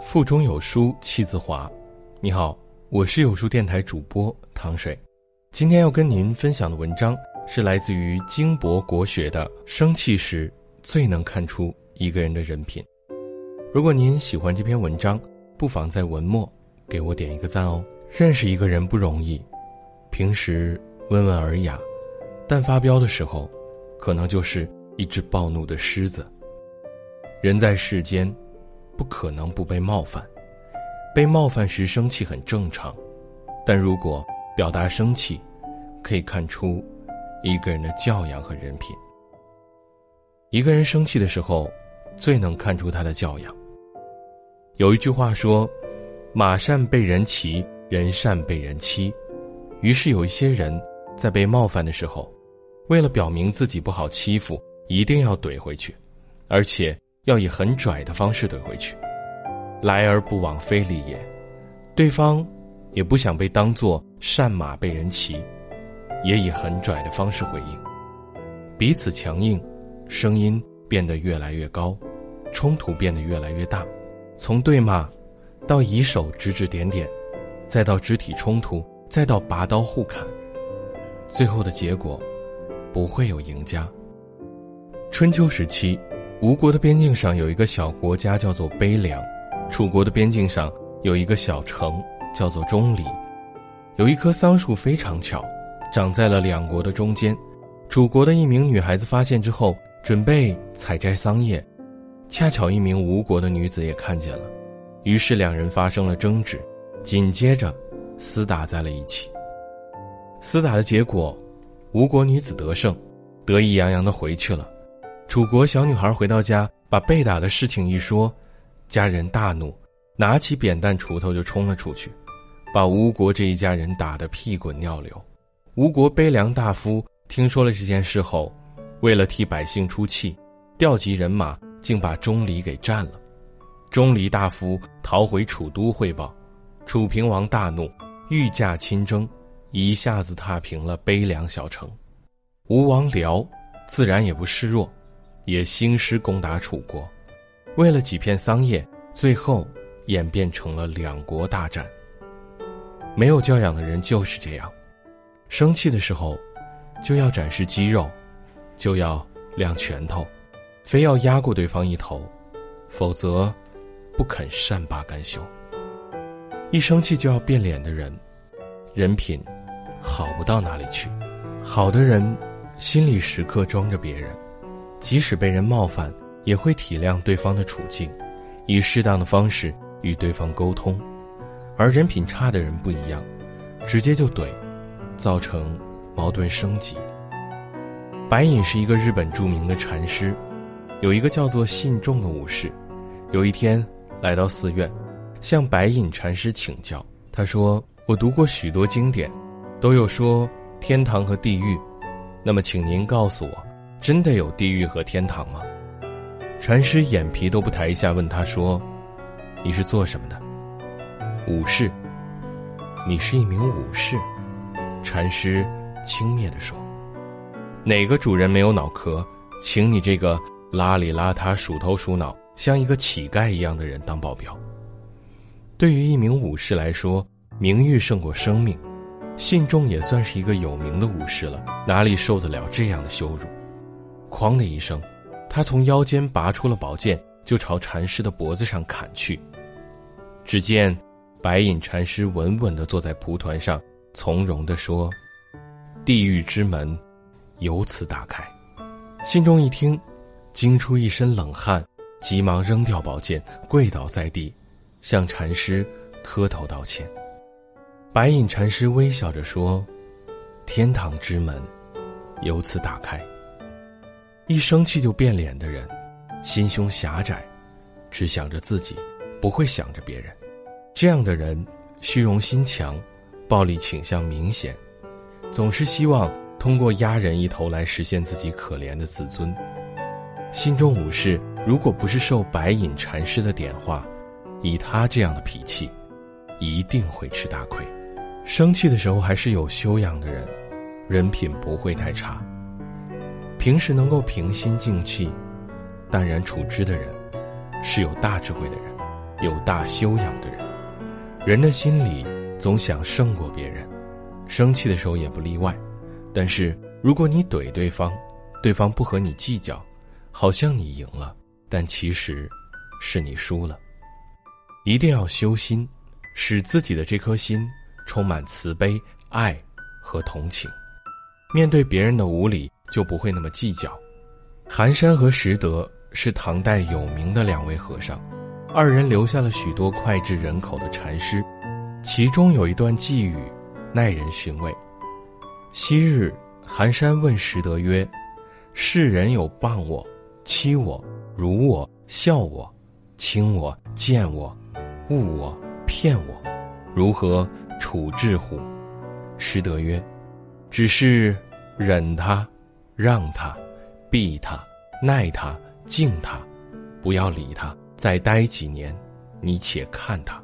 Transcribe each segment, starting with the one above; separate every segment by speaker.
Speaker 1: 腹中有书气自华。你好，我是有书电台主播糖水。今天要跟您分享的文章是来自于金博国学的《生气时最能看出一个人的人品》。如果您喜欢这篇文章，不妨在文末给我点一个赞哦。认识一个人不容易，平时温文尔雅，但发飙的时候，可能就是一只暴怒的狮子。人在世间。不可能不被冒犯，被冒犯时生气很正常，但如果表达生气，可以看出一个人的教养和人品。一个人生气的时候，最能看出他的教养。有一句话说：“马善被人骑，人善被人欺。”于是有一些人在被冒犯的时候，为了表明自己不好欺负，一定要怼回去，而且。要以很拽的方式怼回去，来而不往非礼也。对方也不想被当作善马被人骑，也以很拽的方式回应。彼此强硬，声音变得越来越高，冲突变得越来越大。从对骂，到以手指指点点，再到肢体冲突，再到拔刀互砍，最后的结果不会有赢家。春秋时期。吴国的边境上有一个小国家叫做悲凉，楚国的边境上有一个小城叫做钟离，有一棵桑树非常巧，长在了两国的中间。楚国的一名女孩子发现之后，准备采摘桑叶，恰巧一名吴国的女子也看见了，于是两人发生了争执，紧接着厮打在了一起。厮打的结果，吴国女子得胜，得意洋洋地回去了。楚国小女孩回到家，把被打的事情一说，家人大怒，拿起扁担、锄头就冲了出去，把吴国这一家人打得屁滚尿流。吴国悲凉大夫听说了这件事后，为了替百姓出气，调集人马，竟把钟离给占了。钟离大夫逃回楚都汇报，楚平王大怒，御驾亲征，一下子踏平了悲凉小城。吴王僚自然也不示弱。也兴师攻打楚国，为了几片桑叶，最后演变成了两国大战。没有教养的人就是这样，生气的时候就要展示肌肉，就要亮拳头，非要压过对方一头，否则不肯善罢甘休。一生气就要变脸的人，人品好不到哪里去。好的人心里时刻装着别人。即使被人冒犯，也会体谅对方的处境，以适当的方式与对方沟通。而人品差的人不一样，直接就怼，造成矛盾升级。白隐是一个日本著名的禅师，有一个叫做信众的武士，有一天来到寺院，向白隐禅师请教。他说：“我读过许多经典，都有说天堂和地狱，那么请您告诉我。”真的有地狱和天堂吗？禅师眼皮都不抬一下，问他说：“你是做什么的？”武士。你是一名武士。禅师轻蔑地说：“哪个主人没有脑壳，请你这个邋里邋遢、鼠头鼠脑、像一个乞丐一样的人当保镖？”对于一名武士来说，名誉胜过生命。信众也算是一个有名的武士了，哪里受得了这样的羞辱？哐的一声，他从腰间拔出了宝剑，就朝禅师的脖子上砍去。只见白隐禅师稳稳地坐在蒲团上，从容地说：“地狱之门，由此打开。”信中一听，惊出一身冷汗，急忙扔掉宝剑，跪倒在地，向禅师磕头道歉。白隐禅师微笑着说：“天堂之门，由此打开。”一生气就变脸的人，心胸狭窄，只想着自己，不会想着别人。这样的人，虚荣心强，暴力倾向明显，总是希望通过压人一头来实现自己可怜的自尊。心中武士，如果不是受白隐禅师的点化，以他这样的脾气，一定会吃大亏。生气的时候还是有修养的人，人品不会太差。平时能够平心静气、淡然处之的人，是有大智慧的人。有大修养的人。人的心里总想胜过别人，生气的时候也不例外。但是如果你怼对方，对方不和你计较，好像你赢了，但其实是你输了。一定要修心，使自己的这颗心充满慈悲、爱和同情。面对别人的无理，就不会那么计较。寒山和拾得是唐代有名的两位和尚，二人留下了许多脍炙人口的禅诗，其中有一段寄语，耐人寻味。昔日，寒山问拾得曰：“世人有谤我、欺我、辱我、笑我、轻我、贱我、误我、骗我，如何处置乎？”拾得曰。只是忍他，让他，避他，耐他，敬他，不要理他。再待几年，你且看他。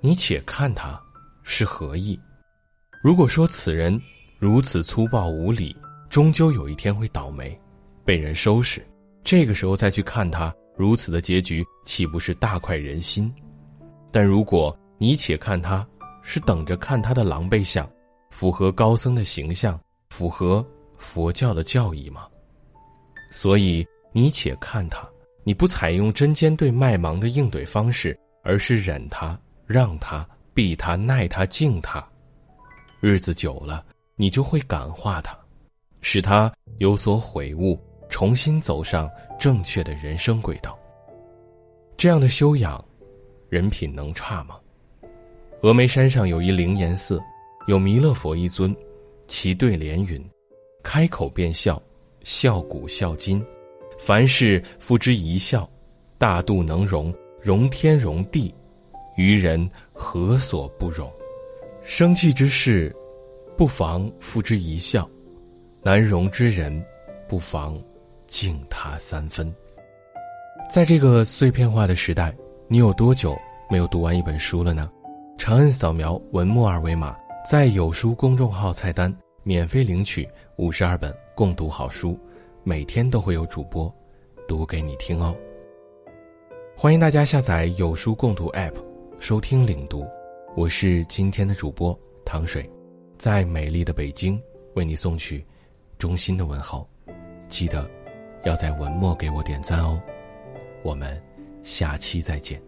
Speaker 1: 你且看他，是何意？如果说此人如此粗暴无礼，终究有一天会倒霉，被人收拾。这个时候再去看他如此的结局，岂不是大快人心？但如果你且看他，是等着看他的狼狈相。符合高僧的形象，符合佛教的教义吗？所以你且看他，你不采用针尖对麦芒的应对方式，而是忍他、让他、避他、耐他、敬他，日子久了，你就会感化他，使他有所悔悟，重新走上正确的人生轨道。这样的修养，人品能差吗？峨眉山上有一灵岩寺。有弥勒佛一尊，其对联云：“开口便笑，笑古笑今，凡事付之一笑，大度能容，容天容地，于人何所不容？生气之事，不妨付之一笑；难容之人，不妨敬他三分。”在这个碎片化的时代，你有多久没有读完一本书了呢？长按扫描文末二维码。在有书公众号菜单免费领取五十二本共读好书，每天都会有主播读给你听哦。欢迎大家下载有书共读 App 收听领读，我是今天的主播糖水，在美丽的北京为你送去衷心的问候，记得要在文末给我点赞哦。我们下期再见。